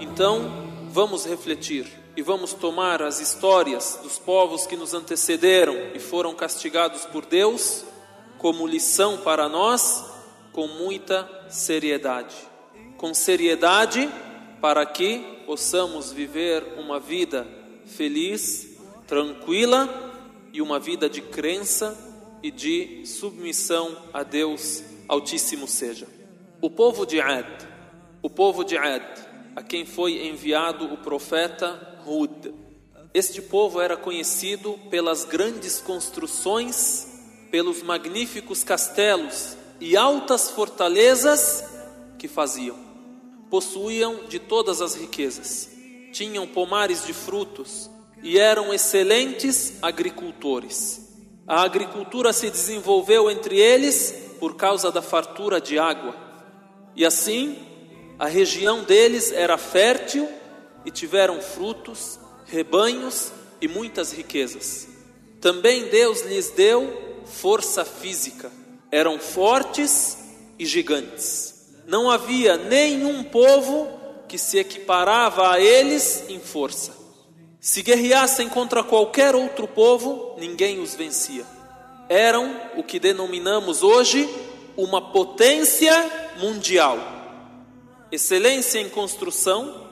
Então, vamos refletir e vamos tomar as histórias dos povos que nos antecederam e foram castigados por Deus como lição para nós com muita seriedade. Com seriedade para que possamos viver uma vida feliz, tranquila e uma vida de crença e de submissão a Deus Altíssimo seja. O povo de Ad, o povo de Ad, a quem foi enviado o profeta Hud. Este povo era conhecido pelas grandes construções, pelos magníficos castelos e altas fortalezas que faziam. Possuíam de todas as riquezas, tinham pomares de frutos e eram excelentes agricultores. A agricultura se desenvolveu entre eles por causa da fartura de água. E assim, a região deles era fértil e tiveram frutos, rebanhos e muitas riquezas. Também Deus lhes deu força física, eram fortes e gigantes. Não havia nenhum povo que se equiparava a eles em força. Se guerreassem contra qualquer outro povo, ninguém os vencia. Eram o que denominamos hoje uma potência mundial excelência em construção,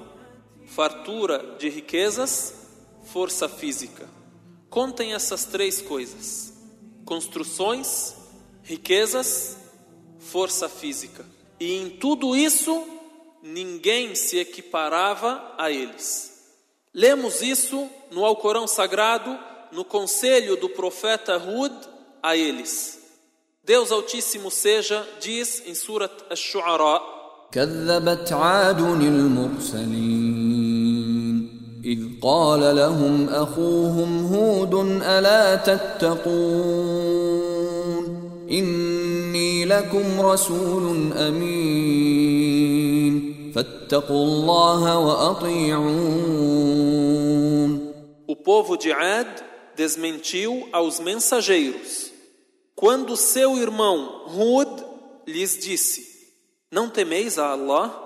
fartura de riquezas, força física. Contem essas três coisas: construções, riquezas, força física. E em tudo isso, ninguém se equiparava a eles. Lemos isso no Alcorão Sagrado, no conselho do profeta Hud a eles. Deus Altíssimo seja, diz em Surat Ash-Shu'ara, كذبت عاد المرسلين إذ قال لهم أخوهم هود ألا تتقون إني لكم رسول أمين فاتقوا الله وأطيعون O povo de Ad desmentiu aos mensageiros quando seu irmão Hud lhes disse Não temeis a Allah?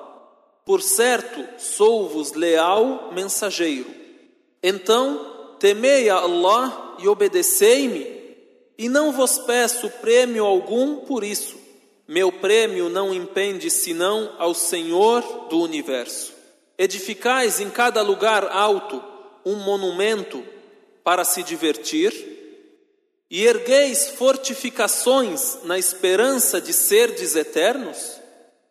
Por certo, sou-vos leal mensageiro. Então, temei a Allah e obedecei-me, e não vos peço prêmio algum por isso. Meu prêmio não impende senão ao Senhor do universo. Edificais em cada lugar alto um monumento para se divertir, e ergueis fortificações na esperança de serdes eternos?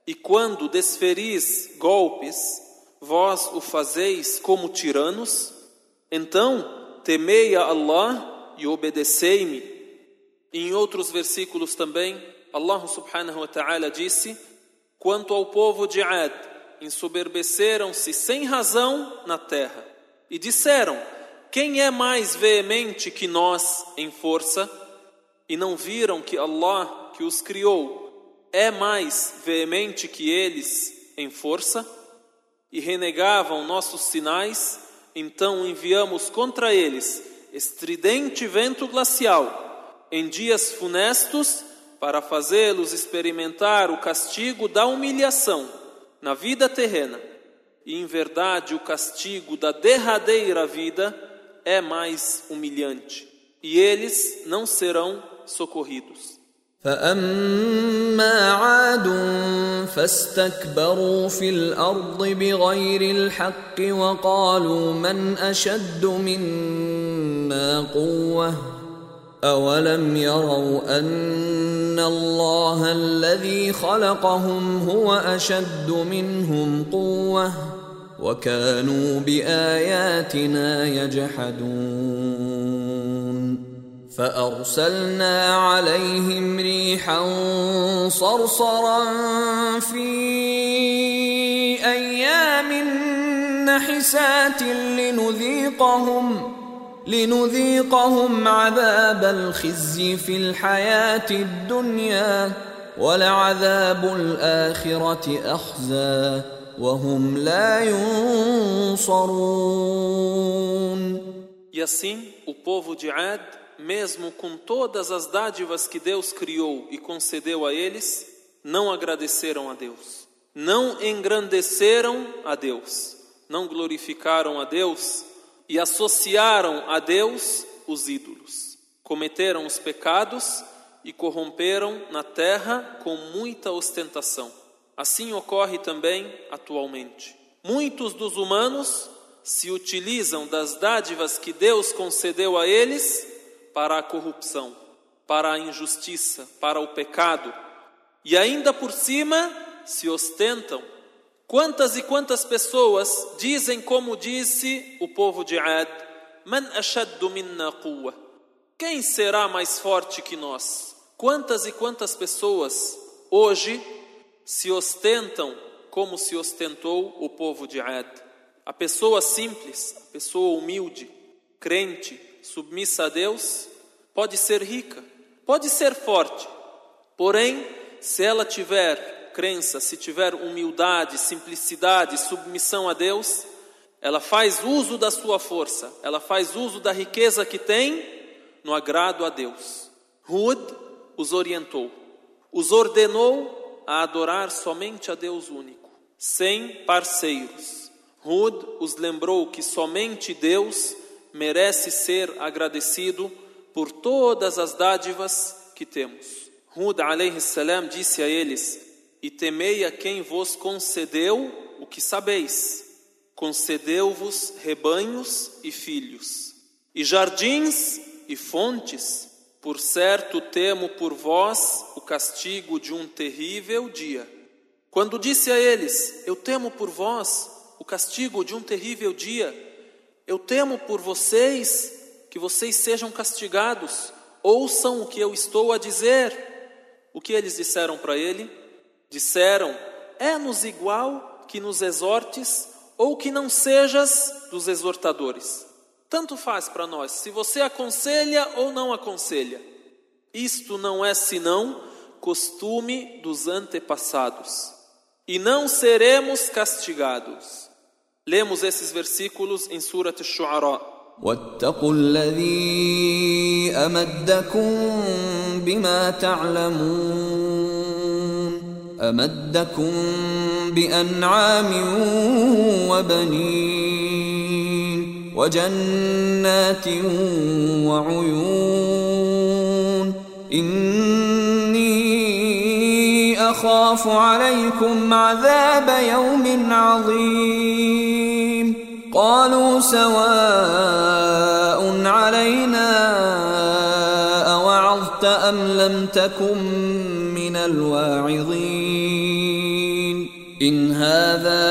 E quando desferis golpes, vós o fazeis como tiranos? Então temei a Allah e obedecei-me. Em outros versículos também, Allah subhanahu wa ta'ala disse: Quanto ao povo de Ad, ensoberbeceram-se sem razão na terra e disseram: Quem é mais veemente que nós em força? E não viram que Allah, que os criou, é mais veemente que eles em força e renegavam nossos sinais, então enviamos contra eles estridente vento glacial em dias funestos para fazê-los experimentar o castigo da humilhação na vida terrena. E em verdade o castigo da derradeira vida é mais humilhante, e eles não serão socorridos. فاما عاد فاستكبروا في الارض بغير الحق وقالوا من اشد منا قوه اولم يروا ان الله الذي خلقهم هو أشد منهم قوة وكانوا بآياتنا يجحدون. فأرسلنا عليهم ريحا صرصرا في أيام نحسات لنذيقهم لنذيقهم عذاب الخزي في الحياه الدنيا ولعذاب الاخره اخزى وهم لا ينصرون E assim o povo de Ad mesmo com todas as dádivas que Deus criou e concedeu a eles, não agradeceram a Deus, não engrandeceram a Deus, não glorificaram a Deus e associaram a Deus os ídolos. Cometeram os pecados e corromperam na terra com muita ostentação. Assim ocorre também atualmente. Muitos dos humanos se utilizam das dádivas que Deus concedeu a eles para a corrupção, para a injustiça, para o pecado, e ainda por cima se ostentam. Quantas e quantas pessoas dizem como disse o povo de Ad: Man ashaddu minna quwwa? Quem será mais forte que nós? Quantas e quantas pessoas hoje se ostentam como se ostentou o povo de Ad? A pessoa simples, a pessoa humilde, crente, submissa a Deus, pode ser rica, pode ser forte, porém, se ela tiver crença, se tiver humildade, simplicidade, submissão a Deus, ela faz uso da sua força, ela faz uso da riqueza que tem no agrado a Deus. Hud os orientou, os ordenou a adorar somente a Deus único, sem parceiros Hud os lembrou que somente Deus merece ser agradecido por todas as dádivas que temos. Hud salam disse a eles: E temei a quem vos concedeu o que sabeis. Concedeu-vos rebanhos e filhos, e jardins e fontes. Por certo temo por vós o castigo de um terrível dia. Quando disse a eles: Eu temo por vós o castigo de um terrível dia. Eu temo por vocês que vocês sejam castigados. Ouçam o que eu estou a dizer. O que eles disseram para ele? Disseram: É-nos igual que nos exortes ou que não sejas dos exortadores. Tanto faz para nós se você aconselha ou não aconselha. Isto não é senão costume dos antepassados. E não seremos castigados. Lemos esses versículos em Surat Ash-Shu'ara. واتقوا الذي أمدكم بما تعلمون أمدكم بأنعام وبنين وجنات وعيون إني أخاف عليكم عذاب يوم عظيم. قالوا سواء علينا أوعظت أم لم تكن الواعظين إن هذا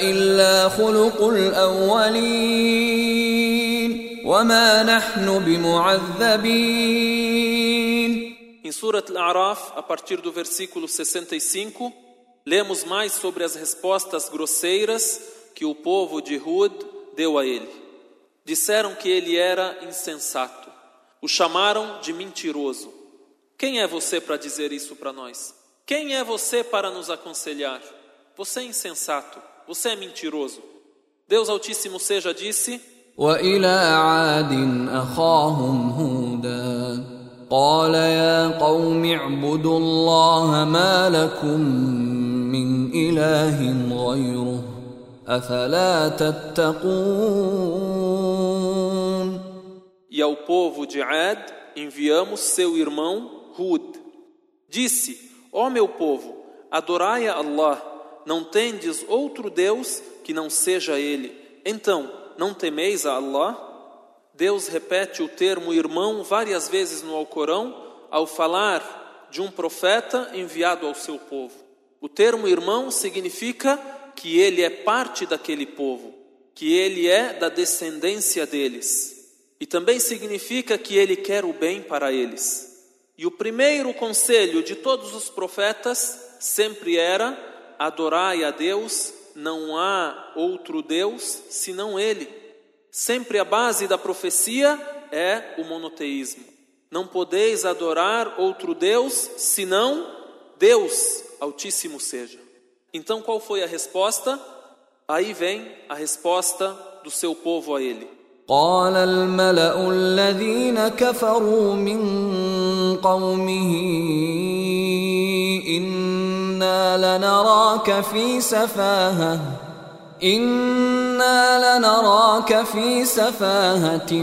إلا خلق الأولين وما نحن بمعذبين Em Surat Al-A'raf, a partir do versículo 65, lemos mais sobre as respostas grosseiras que o povo de Hud deu a ele. Disseram que ele era insensato. O chamaram de mentiroso. Quem é você para dizer isso para nós? Quem é você para nos aconselhar? Você é insensato, você é mentiroso. Deus Altíssimo seja disse: وإلى عاد أخاهم هودا قال يا قوم اعبدوا الله ما لكم من إله غيره أفلا تتقون E ao povo de Ad enviamos seu irmão Hud. Disse: Ó oh meu povo, adorai a Allah, não tendes outro Deus que não seja Ele. Então, não temeis a Allah? Deus repete o termo irmão várias vezes no Alcorão ao falar de um profeta enviado ao seu povo. O termo irmão significa que ele é parte daquele povo, que ele é da descendência deles. E também significa que ele quer o bem para eles. E o primeiro conselho de todos os profetas sempre era: adorai a Deus, não há outro Deus senão Ele. Sempre a base da profecia é o monoteísmo. Não podeis adorar outro Deus senão Deus Altíssimo seja. Então qual foi a resposta? Aí vem a resposta do seu povo a ele. قال الملأ الذين كفروا من قومه أنا لنراك في سفاهه أنا لنراك في سفاهه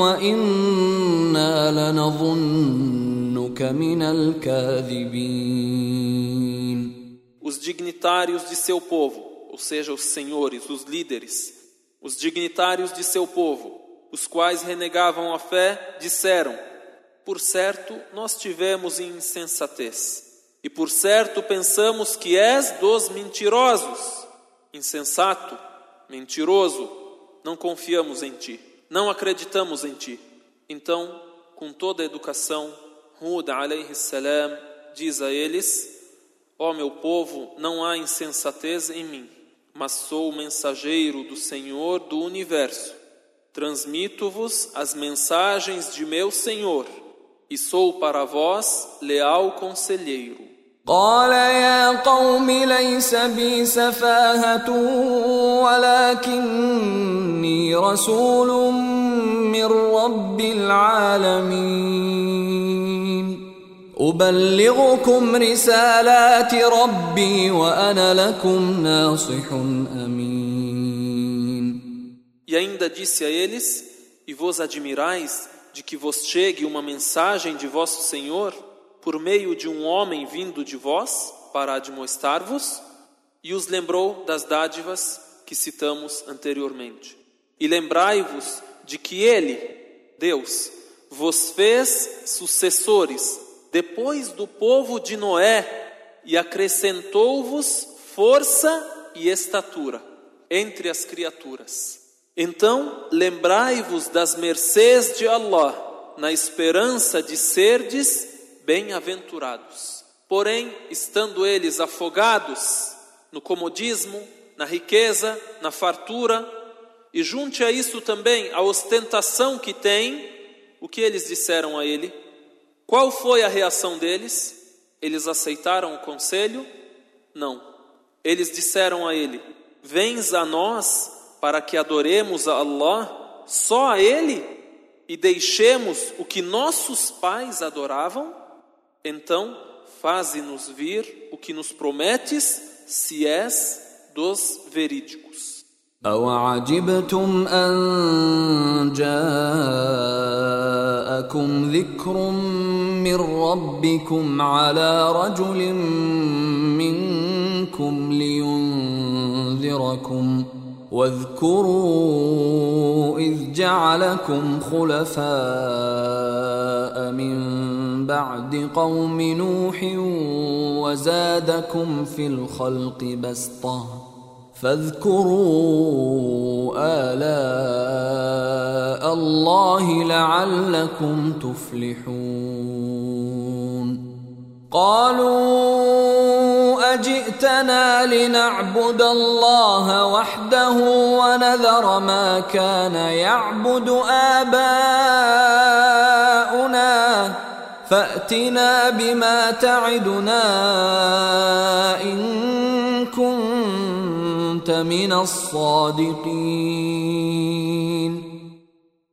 وأنا لنظنك من الكاذبين. Os dignitários de seu povo, ou seja, os senhores, os líderes, Os dignitários de seu povo, os quais renegavam a fé, disseram: Por certo, nós tivemos insensatez, e por certo pensamos que és dos mentirosos. Insensato, mentiroso, não confiamos em ti, não acreditamos em ti. Então, com toda a educação, Hud alayhi salam diz a eles: Ó oh, meu povo, não há insensatez em mim mas sou o mensageiro do Senhor do universo. Transmito-vos as mensagens de meu Senhor e sou para vós leal conselheiro. قال يا قوم ليس بي سفاهة ولكني رسول من رب العالمين أبلغكم رسالات ربي وأنا لكم ناصح أمين E ainda disse a eles: E vos admirais de que vos chegue uma mensagem de vosso Senhor por meio de um homem vindo de vós para admoestar-vos? E os lembrou das dádivas que citamos anteriormente. E lembrai-vos de que Ele, Deus, vos fez sucessores depois do povo de Noé e acrescentou-vos força e estatura entre as criaturas. Então, lembrai-vos das mercês de Allah, na esperança de serdes bem-aventurados. Porém, estando eles afogados no comodismo, na riqueza, na fartura, e junte a isso também a ostentação que têm, o que eles disseram a ele? Qual foi a reação deles? Eles aceitaram o conselho? Não. Eles disseram a ele: Vens a nós para que adoremos a Allah, só a Ele, e deixemos o que nossos pais adoravam? Então, faze-nos vir o que nos prometes, se és dos verídicos. أوعجبتم أن جاءكم ذكر من ربكم على رجل منكم لينذركم واذكروا إذ جعلكم خلفاء من بعد قوم نوح وزادكم في الخلق بسطة فاذكروا آلاء الله لعلكم تفلحون قالوا أجئتنا لنعبد الله وحده ونذر ما كان يعبد آباؤنا فأتنا بما تعدنا إن كنت من الصادقين